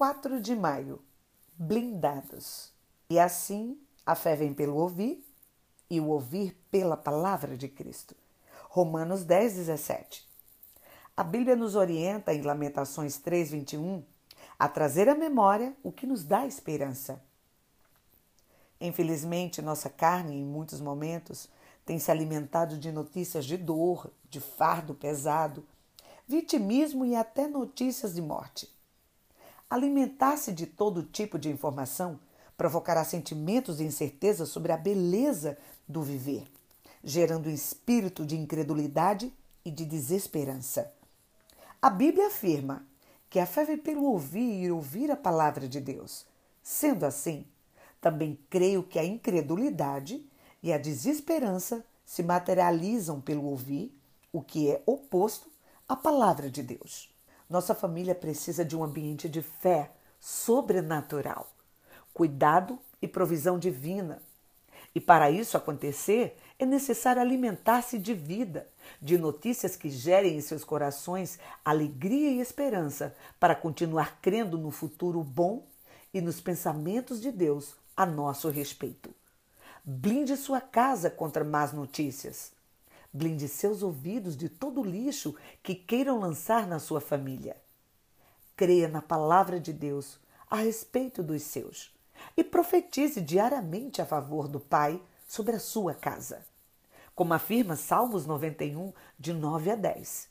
4 de maio. Blindados. E assim a fé vem pelo ouvir e o ouvir pela palavra de Cristo. Romanos 10, 17. A Bíblia nos orienta em Lamentações 3, 21 a trazer à memória o que nos dá esperança. Infelizmente, nossa carne, em muitos momentos, tem se alimentado de notícias de dor, de fardo pesado, vitimismo e até notícias de morte. Alimentar-se de todo tipo de informação provocará sentimentos de incerteza sobre a beleza do viver, gerando um espírito de incredulidade e de desesperança. A Bíblia afirma que a fé vem pelo ouvir e ouvir a palavra de Deus. Sendo assim, também creio que a incredulidade e a desesperança se materializam pelo ouvir, o que é oposto à palavra de Deus. Nossa família precisa de um ambiente de fé sobrenatural, cuidado e provisão divina. E para isso acontecer, é necessário alimentar-se de vida, de notícias que gerem em seus corações alegria e esperança para continuar crendo no futuro bom e nos pensamentos de Deus a nosso respeito. Blinde sua casa contra más notícias. Blinde seus ouvidos de todo lixo que queiram lançar na sua família. Creia na palavra de Deus a respeito dos seus e profetize diariamente a favor do Pai sobre a sua casa. Como afirma Salmos 91, de 9 a 10.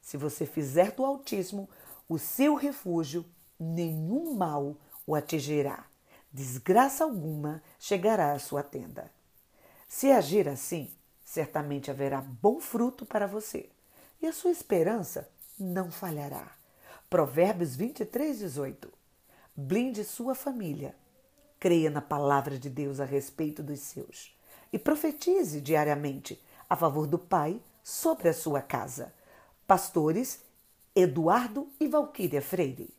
Se você fizer do Altíssimo o seu refúgio, nenhum mal o atingirá, desgraça alguma chegará à sua tenda. Se agir assim, certamente haverá bom fruto para você e a sua esperança não falhará. Provérbios 23, 18. Blinde sua família. Creia na palavra de Deus a respeito dos seus e profetize diariamente a favor do Pai sobre a sua casa. Pastores Eduardo e Valquíria Freire.